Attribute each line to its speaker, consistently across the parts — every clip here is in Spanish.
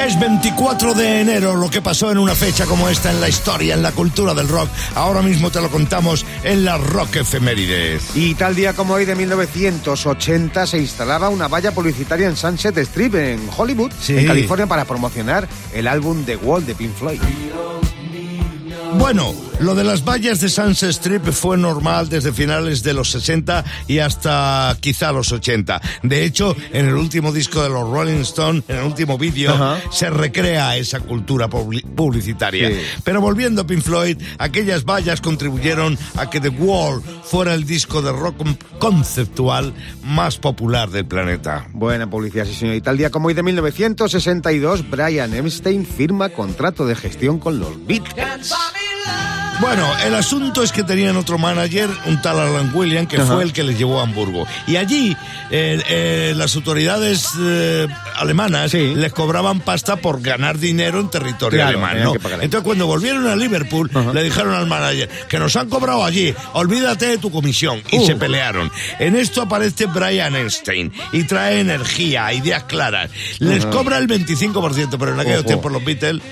Speaker 1: Es 24 de enero lo que pasó en una fecha como esta en la historia, en la cultura del rock. Ahora mismo te lo contamos en la Rock Efemérides.
Speaker 2: Y tal día como hoy de 1980 se instalaba una valla publicitaria en Sunset Strip en Hollywood,
Speaker 1: Sí.
Speaker 2: en California, para promocionar el álbum The Wall de Pink Floyd.
Speaker 1: Bueno, lo de las vallas de Sunset Strip fue normal desde finales de los 60 y hasta quizá los 80. De hecho, en el último disco de los Rolling Stones, en el último vídeo, se recrea esa cultura publi- publicitaria.
Speaker 2: Sí.
Speaker 1: Pero volviendo a Pink Floyd, aquellas vallas contribuyeron a que The Wall fuera el disco de rock conceptual más popular del planeta.
Speaker 2: Buena publicidad, sí señor. Y tal día como hoy de 1962, Brian Epstein firma contrato de gestión con los Beatles.
Speaker 1: Bueno, el asunto es que tenían otro manager, un tal Alan William, que
Speaker 2: Ajá.
Speaker 1: fue el que les llevó a Hamburgo. Y allí eh, eh, las autoridades eh, alemanas
Speaker 2: Sí.
Speaker 1: les cobraban pasta por ganar dinero en territorio
Speaker 2: Claro,
Speaker 1: alemán. Entonces cuando volvieron a Liverpool,
Speaker 2: Ajá.
Speaker 1: le dijeron al manager que nos han cobrado allí, olvídate de tu comisión. Y
Speaker 2: Uh.
Speaker 1: se pelearon. En esto aparece Brian Einstein y trae energía, ideas claras. Les cobra el 25%, pero en aquellos tiempos los Beatles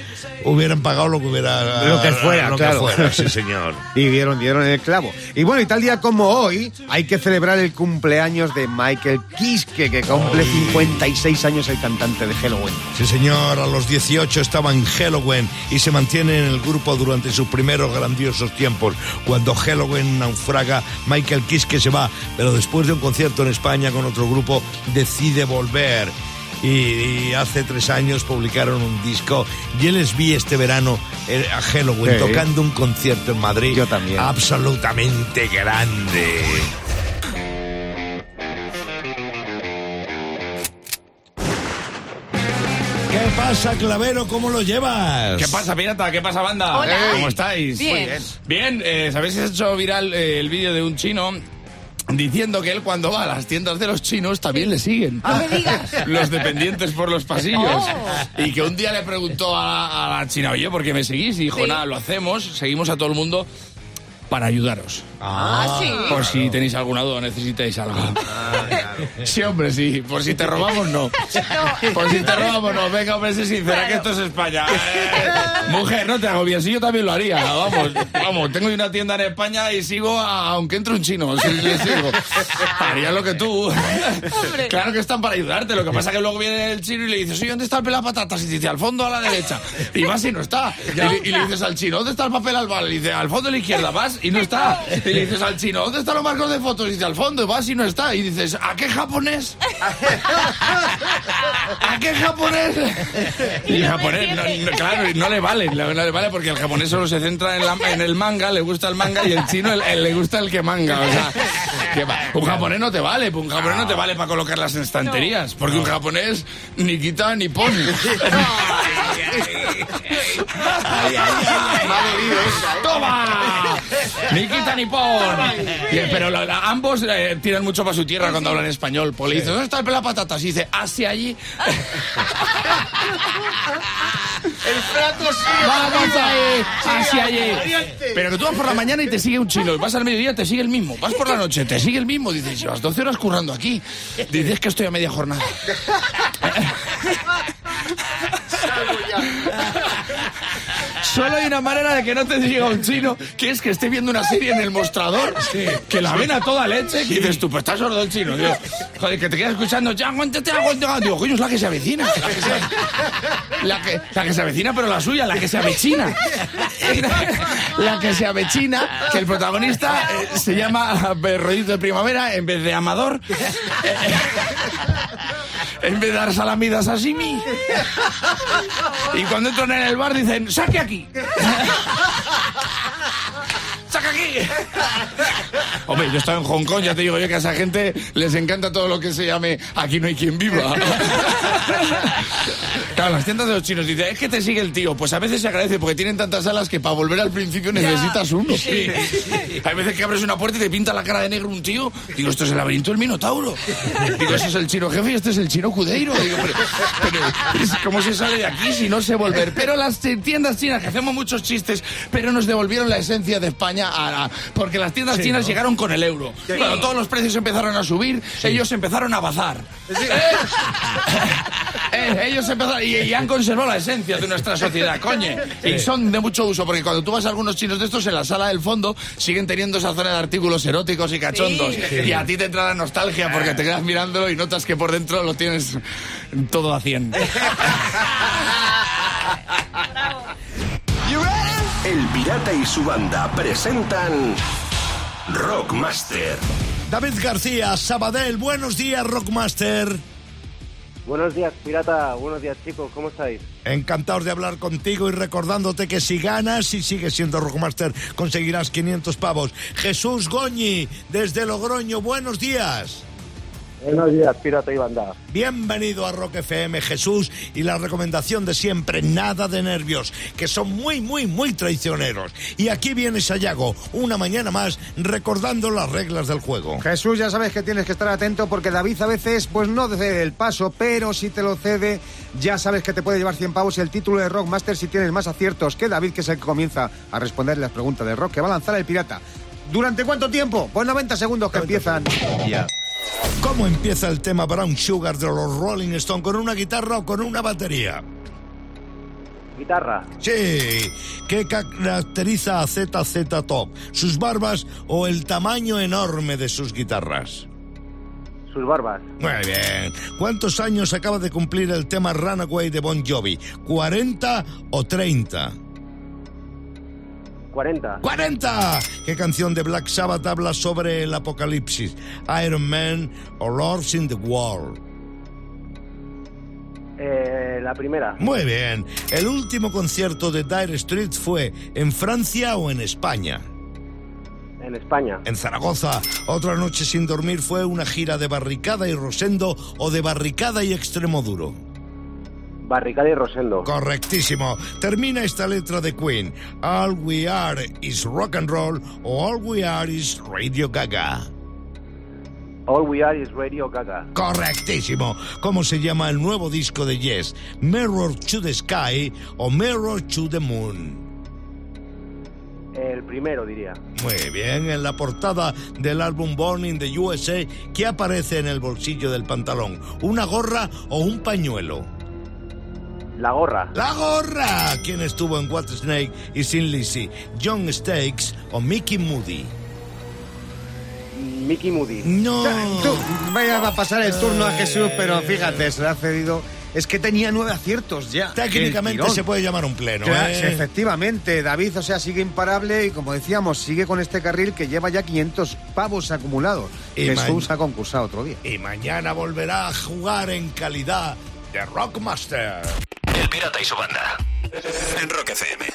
Speaker 1: hubieran pagado lo que hubiera
Speaker 2: Lo que fuera,
Speaker 1: lo que fuera, sí señor.
Speaker 2: Y dieron, dieron el clavo. Y bueno, y tal día como hoy, hay que celebrar el cumpleaños de Michael Kiske, que cumple 56 años el cantante de Halloween.
Speaker 1: Sí, señor, a los 18 estaba en Halloween y se mantiene en el grupo durante sus primeros grandiosos tiempos. Cuando Halloween naufraga, Michael Kiske se va, pero después de un concierto en España con otro grupo, decide volver. Y, y hace tres años publicaron un disco y yo les vi este verano eh, a Halloween
Speaker 2: Sí.
Speaker 1: tocando un concierto en Madrid.
Speaker 2: Yo también.
Speaker 1: Absolutamente grande. ¿Qué pasa, Clavero? ¿Cómo lo llevas?
Speaker 3: ¿Qué pasa, pirata? ¿Qué pasa, banda?
Speaker 4: Hola.
Speaker 3: ¿Cómo estáis?
Speaker 4: Bien.
Speaker 3: Muy bien. Bien, eh, ¿sabéis si se ha hecho viral eh, el vídeo de un chino diciendo que él cuando va a las tiendas de los chinos también le siguen?
Speaker 4: No me digas.
Speaker 3: Los dependientes por los pasillos.
Speaker 4: Oh.
Speaker 3: Y que un día le preguntó a, a la china, oye, ¿por qué me seguís? Y dijo,
Speaker 4: Sí.
Speaker 3: nada, lo hacemos, seguimos a todo el mundo para ayudaros.
Speaker 4: Ah, sí.
Speaker 3: Por si tenéis alguna duda o necesitáis algo. Sí, hombre, sí. Por si te robamos, no. Por si te robamos, no. Venga, hombre, sé sincera, que esto es España. Eh, mujer, no te hago bien. Si yo también lo haría. Vamos, vamos. Tengo una tienda en España y sigo, a- aunque entre un chino. Si le sigo. Haría lo que tú.
Speaker 4: Hombre.
Speaker 3: Claro que están para ayudarte. Lo que pasa es que luego viene el chino y le dices, oye, ¿dónde está el pelapatatas? Y dice, al fondo a la derecha. Y vas y no está. Y le, y le dices al chino, ¿dónde está el papel albal? Y dice, al fondo a la izquierda, vas y no está. Y le dices al chino, ¿dónde están los marcos de fotos? Y dice, al fondo, y vas y no está. Y dices, ¿a qué japonés? ¿A qué japonés? Y el japonés, no, no, claro, no le vale, no, le vale porque el japonés solo se centra en, la- en el manga, le gusta el manga y el chino el- el- le gusta el que manga. O sea, que va. un japonés no te vale, un japonés no te vale para colocarlas en estanterías, porque un japonés ni quita ni pone. ¡Toma! Ni quita ni pon. Y, pero lo- la- ambos eh, tiran mucho para su tierra cuando hablan español. Le dice, ¿dónde está el pelapatatas? Y dice, hacia allí.
Speaker 2: El plato sí.
Speaker 3: Vamos ahí, hacia allí. Pero que tú vas por la mañana y te sigue un chino. Y vas al mediodía, te sigue el mismo. Vas por la noche, te sigue el mismo. Dices, llevas 12 horas currando aquí. Dices que estoy a media jornada. Solo hay una manera de que no te diga un chino, que es que esté viendo una serie en el mostrador, que la ven a toda leche, que dices tú, pues estás sordo el chino, tío. Joder, que te quedas escuchando, ya, aguántate, aguántate. Digo, coño, es la que se avecina. La que se, la que, la que se avecina, pero la suya, la que se avecina. La que se avecina, que el protagonista eh, se llama eh, Rollito de Primavera en vez de Amador. En vez de dar salamidas a Simi. Y cuando entran en el bar dicen, saque aquí. Hombre, yo he estado en Hong Kong, ya te digo yo que a esa gente les encanta todo lo que se llame aquí no hay quien viva. Claro, las tiendas de los chinos dicen, es que te sigue el tío. Pues a veces se agradece porque tienen tantas alas que para volver al principio necesitas uno. Hay veces que abres una puerta y te pinta la cara de negro un tío. Digo, esto es el laberinto del Minotauro. Digo, ese es el chino jefe y este es el chino Cudeiro. Digo, pero, pero, ¿cómo se sale de aquí si no sé volver? Pero las tiendas chinas, que hacemos muchos chistes, pero nos devolvieron la esencia de España a, a- porque las tiendas chinas llegaron con el euro. Cuando todos los precios empezaron a subir, ellos empezaron a bazar. Eh, ellos empezaron y, y han conservado la esencia de nuestra sociedad, coño. Y son de mucho uso, porque cuando tú vas a algunos chinos de estos en la sala del fondo, siguen teniendo esa zona de artículos eróticos y cachondos. Y a ti te entra la nostalgia porque te quedas mirándolo y notas que por dentro lo tienes todo a 100.
Speaker 5: El Pirata y su banda presentan Rockmaster.
Speaker 1: David García, Sabadell, buenos días, Rockmaster.
Speaker 6: Buenos días, pirata. Buenos días, chicos. ¿Cómo estáis?
Speaker 1: Encantados de hablar contigo y recordándote que si ganas y sigues siendo Rockmaster, conseguirás 500 pavos. Jesús Goñi, desde Logroño, buenos días.
Speaker 6: Buenos días, pirata y banda.
Speaker 1: Bienvenido a Rock FM, Jesús, y la recomendación de siempre, nada de nervios, que son muy, muy, muy traicioneros. Y aquí viene Sayago, una mañana más, recordando las reglas del juego.
Speaker 2: Jesús, ya sabes que tienes que estar atento porque David a veces pues no cede el paso, pero si te lo cede, ya sabes que te puede llevar 100 pavos y el título de Rockmaster si tienes más aciertos que David, que es el que comienza a responder las preguntas de rock que va a lanzar el pirata. ¿Durante cuánto tiempo? Pues 90 segundos que empiezan ya.
Speaker 1: ¿Cómo empieza el tema Brown Sugar de los Rolling Stones? ¿Con una guitarra o con una batería?
Speaker 6: Guitarra.
Speaker 1: Sí. ¿Qué caracteriza a ZZ Top? ¿Sus barbas o el tamaño enorme de sus guitarras?
Speaker 6: Sus barbas.
Speaker 1: Muy bien. ¿Cuántos años acaba de cumplir el tema Runaway de Bon Jovi? ¿40 o 30?
Speaker 6: 40.
Speaker 1: ¡40! ¿Qué canción de Black Sabbath habla sobre el apocalipsis? ¿Iron Man o Lords in the World?
Speaker 6: Eh, la primera.
Speaker 1: Muy bien. ¿El último concierto de Dire Straits fue en Francia o en España?
Speaker 6: En España.
Speaker 1: En Zaragoza. Otra noche sin dormir fue una gira de Barricada y Rosendo o de Barricada y Extremo Duro.
Speaker 6: Barricada y Rosendo.
Speaker 1: Correctísimo. Termina esta letra de Queen. All we are is rock and roll o all we are is Radio Gaga.
Speaker 6: All We Are is Radio Gaga.
Speaker 1: Correctísimo. ¿Cómo se llama el nuevo disco de Yes? Mirror to the Sky o Mirror to the Moon.
Speaker 6: El primero, diría.
Speaker 1: Muy bien, en la portada del álbum Born in the USA, ¿qué aparece en el bolsillo del pantalón? ¿Una gorra o un pañuelo?
Speaker 6: La gorra.
Speaker 1: ¡La gorra! ¿Quién estuvo en What Snake y Sin Lizzy? ¿John Stakes o Mickey Moody?
Speaker 6: Mickey Moody.
Speaker 1: No.
Speaker 2: Tú, vaya a pasar el turno a Jesús, pero fíjate, se le ha cedido. Es que tenía nueve aciertos ya.
Speaker 1: Técnicamente se puede llamar un pleno.
Speaker 2: Claro,
Speaker 1: ¿eh?
Speaker 2: Efectivamente, David, o sea, sigue imparable y como decíamos, sigue con este carril que lleva ya 500 pavos acumulados.
Speaker 1: Y
Speaker 2: Jesús ha concursado otro día.
Speaker 1: Y mañana volverá a jugar en calidad de Rockmaster.
Speaker 5: El Pirata y su banda. En Rock FM.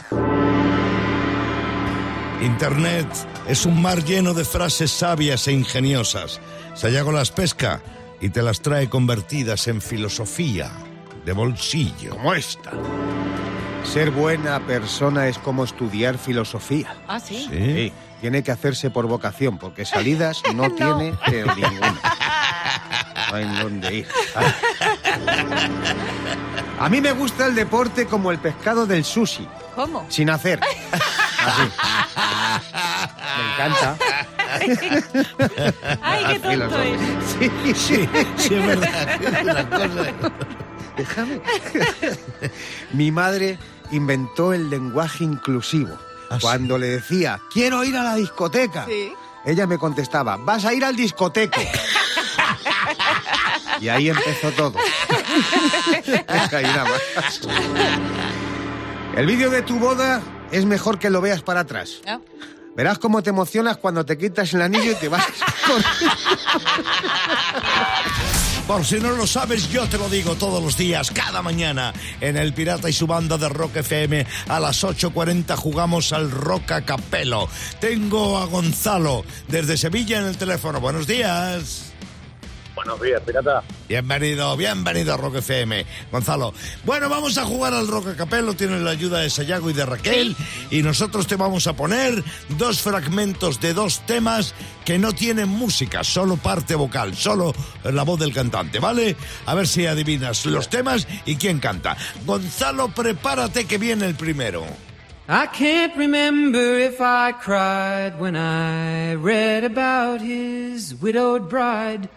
Speaker 1: Internet es un mar lleno de frases sabias e ingeniosas. Sayago las pesca y te las trae convertidas en filosofía de bolsillo.
Speaker 2: Como esta. Ser buena persona es como estudiar filosofía.
Speaker 4: Ah, sí.
Speaker 2: Sí, tiene que hacerse por vocación, porque salidas no, tiene pero ninguna. No hay dónde ir. A mí me gusta el deporte como el pescado del sushi,
Speaker 4: ¿Cómo?
Speaker 2: sin hacer. Así. Me encanta.
Speaker 4: Ay, qué tonto es.
Speaker 2: Sí,
Speaker 1: Sí, sí, es verdad. Es una cosa-
Speaker 2: Déjame. Mi madre inventó el lenguaje inclusivo.
Speaker 1: ¿Ah, sí?
Speaker 2: Cuando le decía, quiero ir a la discoteca,
Speaker 4: Sí.
Speaker 2: ella me contestaba, vas a ir al discoteco. y ahí empezó todo. Ahí nada más. El vídeo de tu boda es mejor que lo veas para atrás.
Speaker 4: Ah,
Speaker 2: Verás cómo te emocionas cuando te quitas el anillo y te vas.
Speaker 1: Por si no lo sabes, yo te lo digo todos los días, cada mañana, en El Pirata y su banda de Rock FM, a las 8.40 jugamos al Rock a Capelo. Tengo a Gonzalo desde Sevilla en el teléfono. Buenos días.
Speaker 6: Buenos días, pirata.
Speaker 1: Bienvenido, bienvenido a Rock FM, Gonzalo. Bueno, vamos a jugar al Rock a Capello, tienes la ayuda de Sayago y de Raquel, y nosotros te vamos a poner dos fragmentos de dos temas que no tienen música, solo parte vocal, solo la voz del cantante, ¿vale? A ver si adivinas los temas y quién canta. Gonzalo, prepárate que viene el primero.
Speaker 7: I can't remember if I cried when I read about his widowed bride.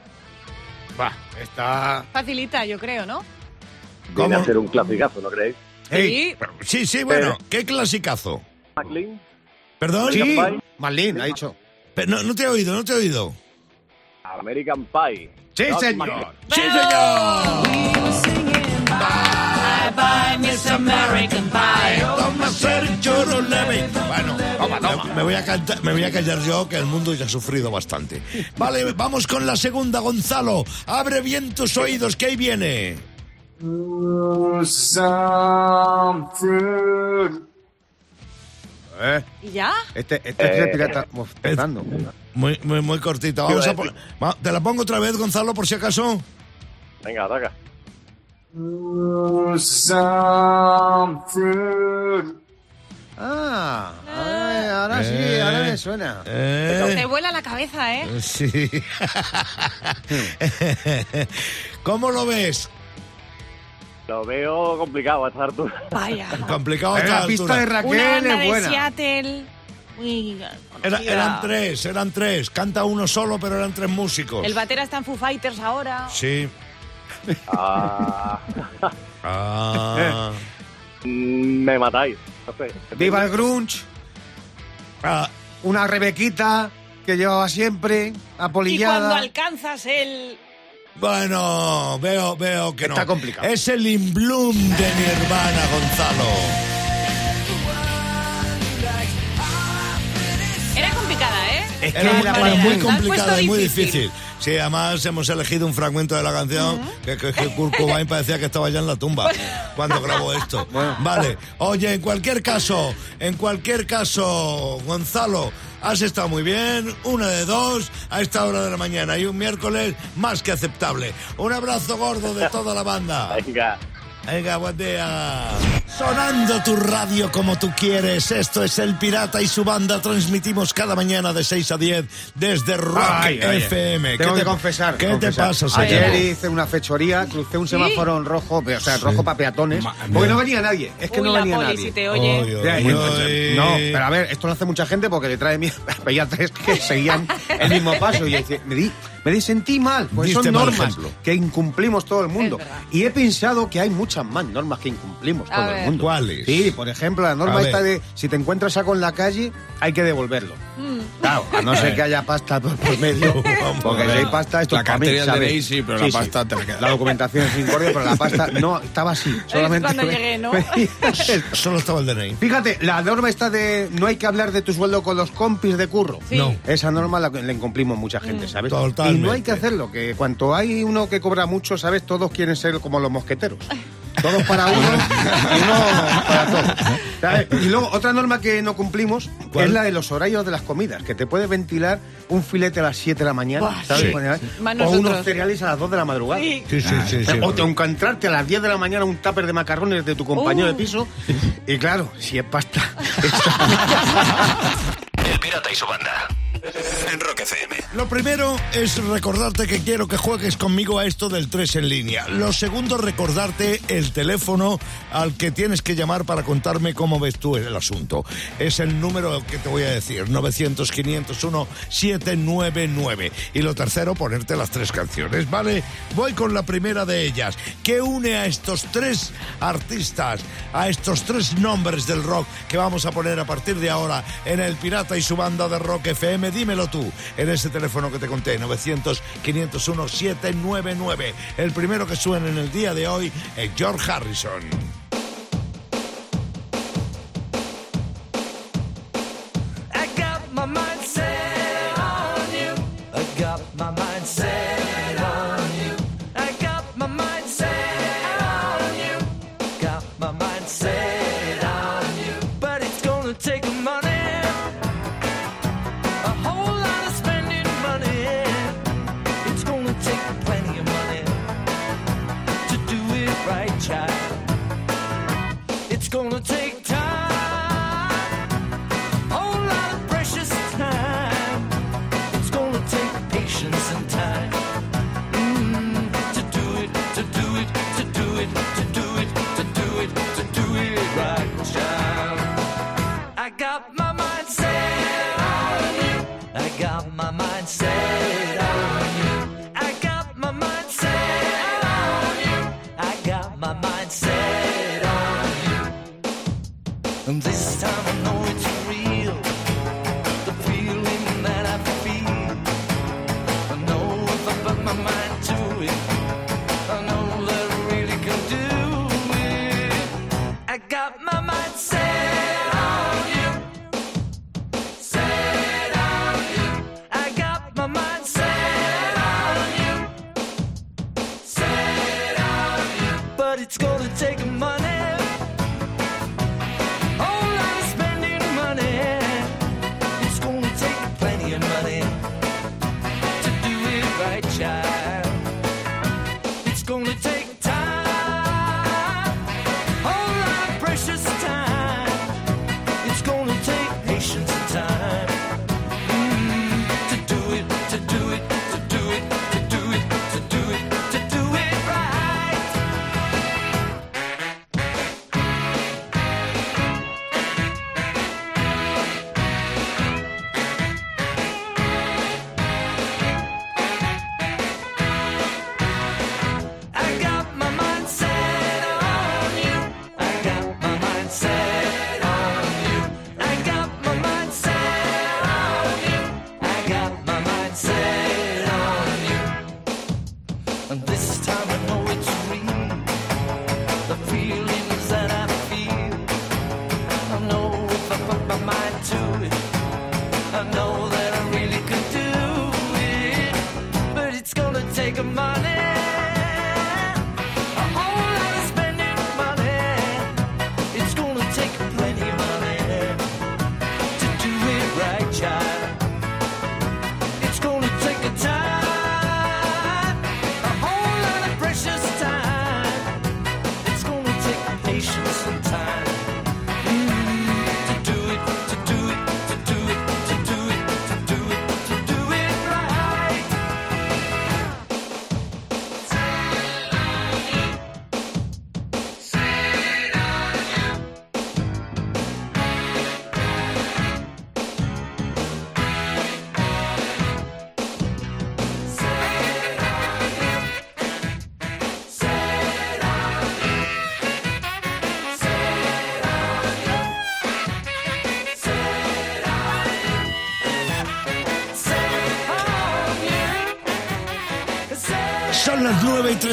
Speaker 2: Va, está...
Speaker 4: facilita, yo creo, ¿no?
Speaker 6: Viene
Speaker 1: ¿Cómo?
Speaker 6: a ser un clasicazo, ¿no creéis?
Speaker 4: Sí.
Speaker 1: Sí, sí, bueno, qué clasicazo.
Speaker 6: McLean,
Speaker 1: ¿Perdón?
Speaker 2: sí,
Speaker 6: Pie.
Speaker 2: Marlene, ha dicho.
Speaker 1: Pero no, no te he oído, no te he oído.
Speaker 6: American Pie.
Speaker 2: Sí, señor.
Speaker 6: McLean.
Speaker 1: ¡Sí, señor!
Speaker 4: Bye, bye, Miss American Pie.
Speaker 1: Me- voy a canta- me voy a callar yo, que el mundo ya ha sufrido bastante. Vale, vamos con la segunda, Gonzalo. Abre bien tus oídos, que ahí viene.
Speaker 2: Eh,
Speaker 4: ¿Y ya?
Speaker 2: este, este es el pirata mostrando.
Speaker 1: Muy, muy, muy cortita. Vamos a va- ¿Te la pongo otra vez, Gonzalo, por si acaso?
Speaker 6: Venga, ataca.
Speaker 2: Ah, ay, ahora sí, ahora me suena.
Speaker 1: Eh,
Speaker 4: Te vuela la cabeza, ¿eh?
Speaker 1: sí. ¿Cómo lo ves?
Speaker 6: Lo veo complicado a esta altura.
Speaker 4: Vaya.
Speaker 1: Complicado a
Speaker 2: Eh,
Speaker 1: esta
Speaker 2: la pista de
Speaker 1: altura.
Speaker 4: Una
Speaker 2: Raquel
Speaker 4: banda
Speaker 2: es
Speaker 4: de
Speaker 2: buena.
Speaker 4: Seattle.
Speaker 1: Era-
Speaker 4: conocida.
Speaker 1: eran tres, eran tres. Canta uno solo, pero eran tres músicos.
Speaker 4: El batera está en Foo Fighters ahora.
Speaker 1: Sí.
Speaker 6: Ah,
Speaker 1: Ah.
Speaker 6: me matáis.
Speaker 2: Viva el grunge,
Speaker 1: Ah,
Speaker 2: una Rebequita que llevaba siempre,
Speaker 4: Y cuando
Speaker 2: apolillada.
Speaker 4: alcanzas el...
Speaker 1: bueno, veo, veo que
Speaker 2: Está
Speaker 1: no.
Speaker 2: complicado.
Speaker 1: Es el In Bloom de Nirvana, Gonzalo.
Speaker 2: Es que
Speaker 1: Era muy, era complicada y muy
Speaker 4: difícil.
Speaker 1: difícil. Sí, además hemos elegido un fragmento de la canción que, que, que Kurt Cobain parecía que estaba ya en la tumba cuando grabó esto. Vale. Oye, en cualquier caso, en cualquier caso, Gonzalo, has estado muy bien. Una de dos a esta hora de la mañana y un miércoles más que aceptable. Un abrazo gordo de toda la banda.
Speaker 6: Venga.
Speaker 1: Venga, buen día. Sonando tu radio como tú quieres. Esto es El Pirata y su banda. Transmitimos cada mañana de 6 a 10 desde Rock
Speaker 2: Ay, ay, ay.
Speaker 1: FM.
Speaker 2: Tengo
Speaker 1: ¿Qué
Speaker 2: que
Speaker 1: te-
Speaker 2: confesar.
Speaker 1: ¿Qué
Speaker 2: confesar.
Speaker 1: te pasa,
Speaker 2: Ayer
Speaker 1: señor?
Speaker 2: hice una fechoría, crucé un semáforo en rojo, o sea, rojo para peatones,
Speaker 3: Ma-
Speaker 2: porque no venía nadie. Es que
Speaker 4: Uy,
Speaker 2: no
Speaker 4: la
Speaker 2: venía
Speaker 4: poli,
Speaker 2: nadie.
Speaker 4: si te oye.
Speaker 1: Oy, oy,
Speaker 2: no, pero a ver, esto lo hace mucha gente porque le trae miedo. Veía tres que seguían el mismo paso y yo decía, me, di, me di- sentí mal, pues
Speaker 1: Diste
Speaker 2: son normas que incumplimos todo el mundo. Y he pensado que hay muchas más normas que incumplimos
Speaker 4: A
Speaker 2: todo
Speaker 4: ver.
Speaker 2: el mundo.
Speaker 1: ¿Cuáles?
Speaker 2: Sí, por ejemplo, la
Speaker 1: A
Speaker 2: norma
Speaker 1: ver.
Speaker 2: esta de si te encuentras saco en la calle, hay que devolverlo.
Speaker 4: Mm.
Speaker 2: Claro, a no ser que haya pasta por, por medio. porque si hay pasta, esto
Speaker 3: La
Speaker 2: es para mí,
Speaker 3: cartera del. DNI sí, pero la pasta te la queda.
Speaker 2: La documentación es incordia, pero la pasta no, estaba así. Solamente
Speaker 4: cuando llegué, ¿no?
Speaker 1: Solo estaba el DNI.
Speaker 2: Fíjate, la norma está de no hay que hablar de tu sueldo con los compis de curro.
Speaker 4: Sí. No.
Speaker 2: Esa norma la, la incumplimos mucha gente, ¿sabes?
Speaker 1: Totalmente.
Speaker 2: Y no hay que hacerlo, que cuanto hay uno que cobra mucho, ¿sabes? Todos quieren ser como los mosqueteros. Todos para uno y uno para todos. ¿sabes? Y luego, otra norma que no cumplimos
Speaker 1: ¿Cuál?
Speaker 2: es la de los horarios de las comidas, que te puede ventilar un filete a las 7 de la mañana,
Speaker 4: Buah,
Speaker 2: ¿sabes?
Speaker 1: sí.
Speaker 4: Más
Speaker 2: O
Speaker 4: nosotros.
Speaker 2: unos cereales a las 2 de la madrugada.
Speaker 4: Sí.
Speaker 1: Sí, sí, sí. sí.
Speaker 2: O te encontrarte a las 10 de la mañana un tupper de macarrones de tu compañero
Speaker 4: Uh.
Speaker 2: de piso. Y claro, si es pasta.
Speaker 5: El Pirata y su banda. En Rock FM.
Speaker 1: Lo primero es recordarte que quiero que juegues conmigo a esto del 3 en línea. Lo segundo, recordarte el teléfono al que tienes que llamar para contarme cómo ves tú el asunto. Es el número que te voy a decir, 900-501-799. Y lo tercero, ponerte las tres canciones, ¿vale? Voy con la primera de ellas, que une a estos tres artistas, a estos tres nombres del rock que vamos a poner a partir de ahora en El Pirata y su banda de rock FM. Dímelo tú, en ese teléfono que te conté, 900-501-799. El primero que suena en el día de hoy es George Harrison.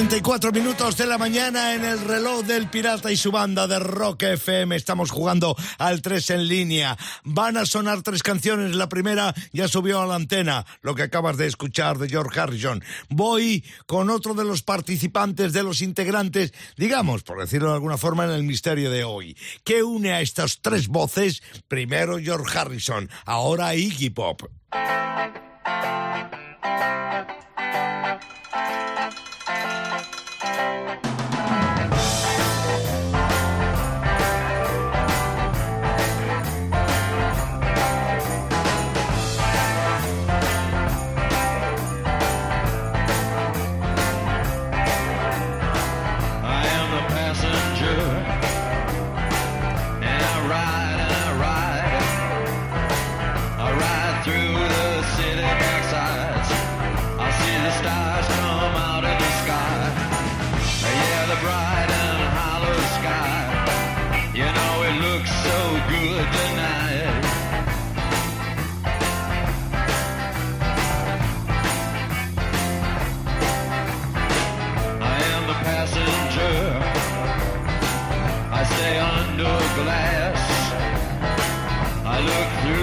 Speaker 1: 34 minutos de la mañana en el reloj del Pirata y su banda de Rock FM. Estamos jugando al 3 en línea. Van a sonar tres canciones. La primera ya subió a la antena, lo que acabas de escuchar de George Harrison. Voy con otro de los participantes, de los integrantes, digamos, por decirlo de alguna forma, en el misterio de hoy. ¿Qué une a estas tres voces? Primero George Harrison, ahora Iggy Pop.
Speaker 8: glass. I look through.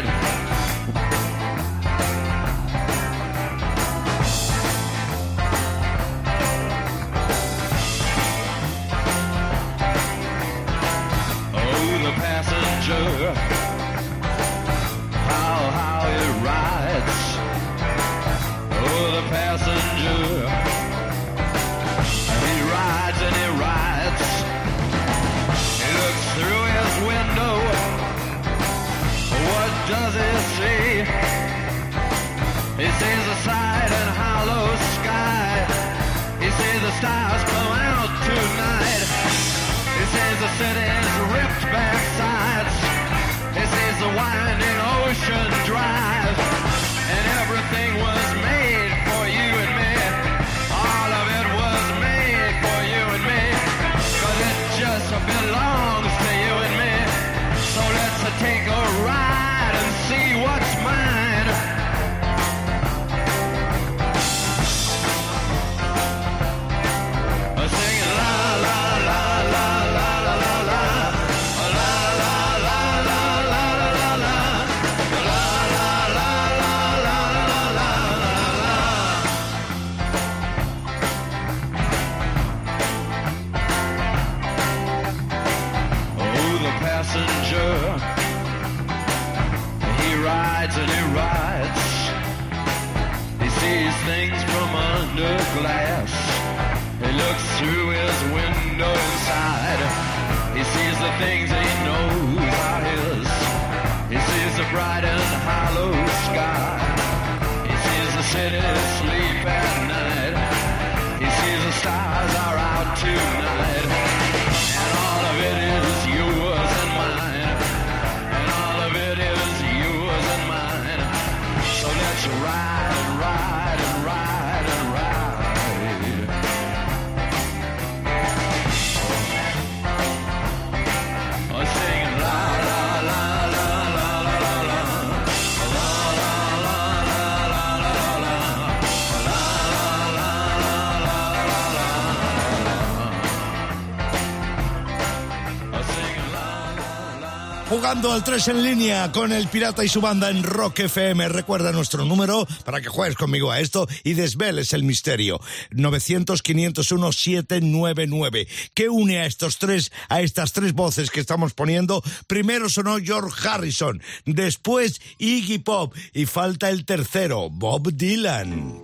Speaker 8: He rides and he rides. He looks through his window. What does he see? He sees a side and hollow sky. He sees the stars come out tonight. He sees the city ripped back sides. He sees a winding ocean. Under glass. He looks through his window inside. He sees the things
Speaker 1: Jugando al 3 en línea con el Pirata y su banda en Rock FM. Recuerda nuestro número para que juegues conmigo a esto y desveles el misterio. 900-501-799. ¿Qué une a estos tres, a estas tres voces que estamos poniendo? Primero sonó George Harrison, después Iggy Pop y falta el tercero, Bob Dylan.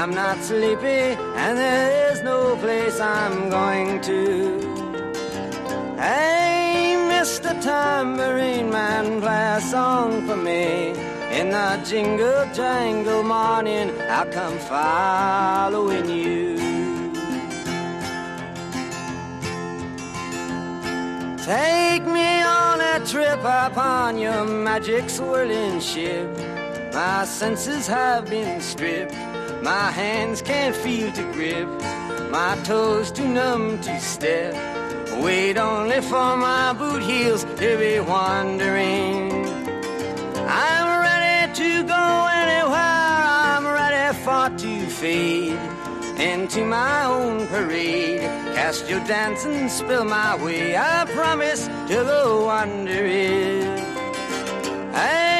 Speaker 7: I'm not sleepy, and there is no place I'm going to. Hey, Mr. Tambourine Man, play a song for me. In the jingle jangle morning, I'll come following you. Take me on a trip upon your magic swirling ship. My senses have been stripped. My hands can't feel to grip. My toes too numb to step. Wait only for my boot heels to be wandering. I'm ready to go anywhere. I'm ready for to fade into my own parade. Cast your dance and spill my way. I promise to go under. Hey,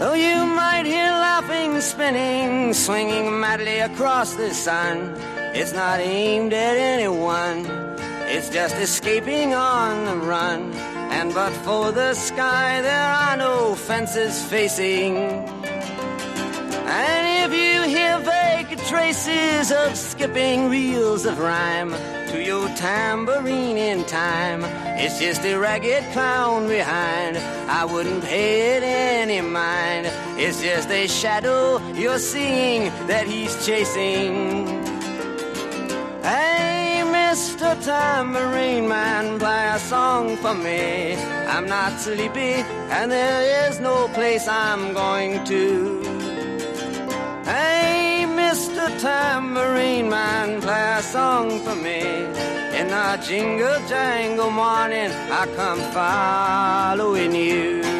Speaker 7: Though you might hear laughing, spinning, swinging madly across the sun, it's not aimed at anyone. It's just escaping on the run. And but for the sky, there are no fences facing. And if you hear vague traces of skipping reels of rhyme, to your tambourine in time. It's just a ragged clown behind. I wouldn't pay it any mind. It's just a shadow you're seeing that he's chasing. Hey, Mr. Tambourine Man, play a song for me. I'm not sleepy, and there is no place I'm going to. Hey, Mr. Tambourine Man, play a song for me. In jingle jangle morning, I come following you.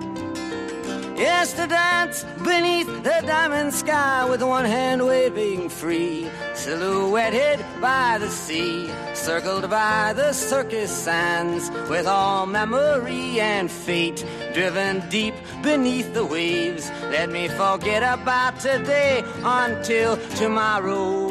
Speaker 7: Yes, to dance beneath the diamond sky with one hand waving free, silhouetted by the sea, circled by the circus sands, with all memory and fate driven deep beneath the waves. Let me forget about today until tomorrow.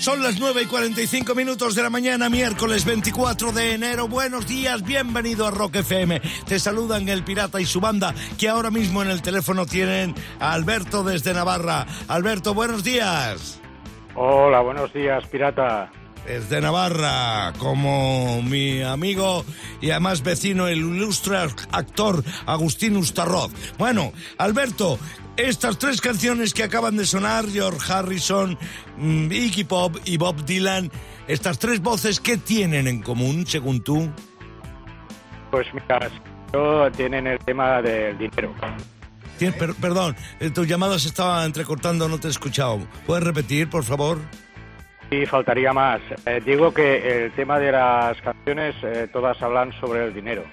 Speaker 1: Son las 9 y 45 minutos de la mañana, miércoles 24 de enero. Buenos días, bienvenido a Rock FM. Te saludan el pirata y su banda, que ahora mismo en el teléfono tienen a Alberto desde Navarra. Alberto, buenos días.
Speaker 6: Hola, buenos días, pirata.
Speaker 1: Desde Navarra, como mi amigo y además vecino, el ilustre actor Agustín Ustarroz. Bueno, Alberto, estas tres canciones que acaban de sonar, George Harrison, mm, Iggy Pop y Bob Dylan, estas tres voces, ¿qué tienen en común, según tú?
Speaker 6: Pues mira, tienen el tema del dinero.
Speaker 1: Tien- per- perdón, eh, tu llamada se estaba entrecortando, no te he escuchado. ¿Puedes repetir, por favor?
Speaker 6: Y faltaría más. Eh, digo que el tema de las canciones, eh, todas hablan sobre el dinero.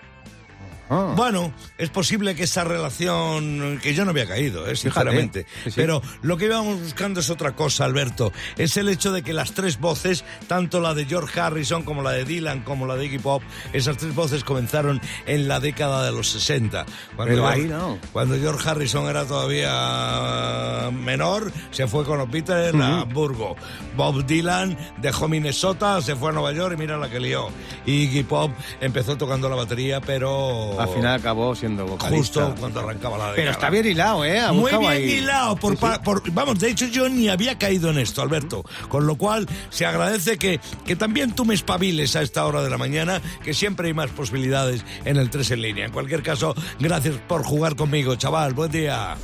Speaker 2: Ah.
Speaker 1: Bueno, es posible que esa relación, que yo no había caído, eh, sinceramente,
Speaker 2: sí, sí.
Speaker 1: pero lo que íbamos buscando es otra cosa, Alberto, es el hecho de que las tres voces, tanto la de George Harrison como la de Dylan como la de Iggy Pop, esas tres voces comenzaron en la década de los 60. Cuando,
Speaker 2: Pero ahí no.
Speaker 1: cuando George Harrison era todavía menor, se fue con los Beatles a Hamburgo. Bob Dylan dejó Minnesota, se fue a Nueva York y mira la que lió. Y Iggy Pop empezó tocando la batería, pero...
Speaker 2: Al final acabó siendo vocalista.
Speaker 1: Justo cuando arrancaba la década.
Speaker 2: Pero está bien hilado, ¿eh? Ha
Speaker 1: Muy bien
Speaker 2: ahí.
Speaker 1: hilado. Por,
Speaker 2: Sí, sí.
Speaker 1: por- vamos, de hecho yo ni había caído en esto, Alberto. Con lo cual se agradece que, que también tú me espabiles a esta hora de la mañana, que siempre hay más posibilidades en el 3 en línea. En cualquier caso, gracias por jugar conmigo, chaval. Buen día.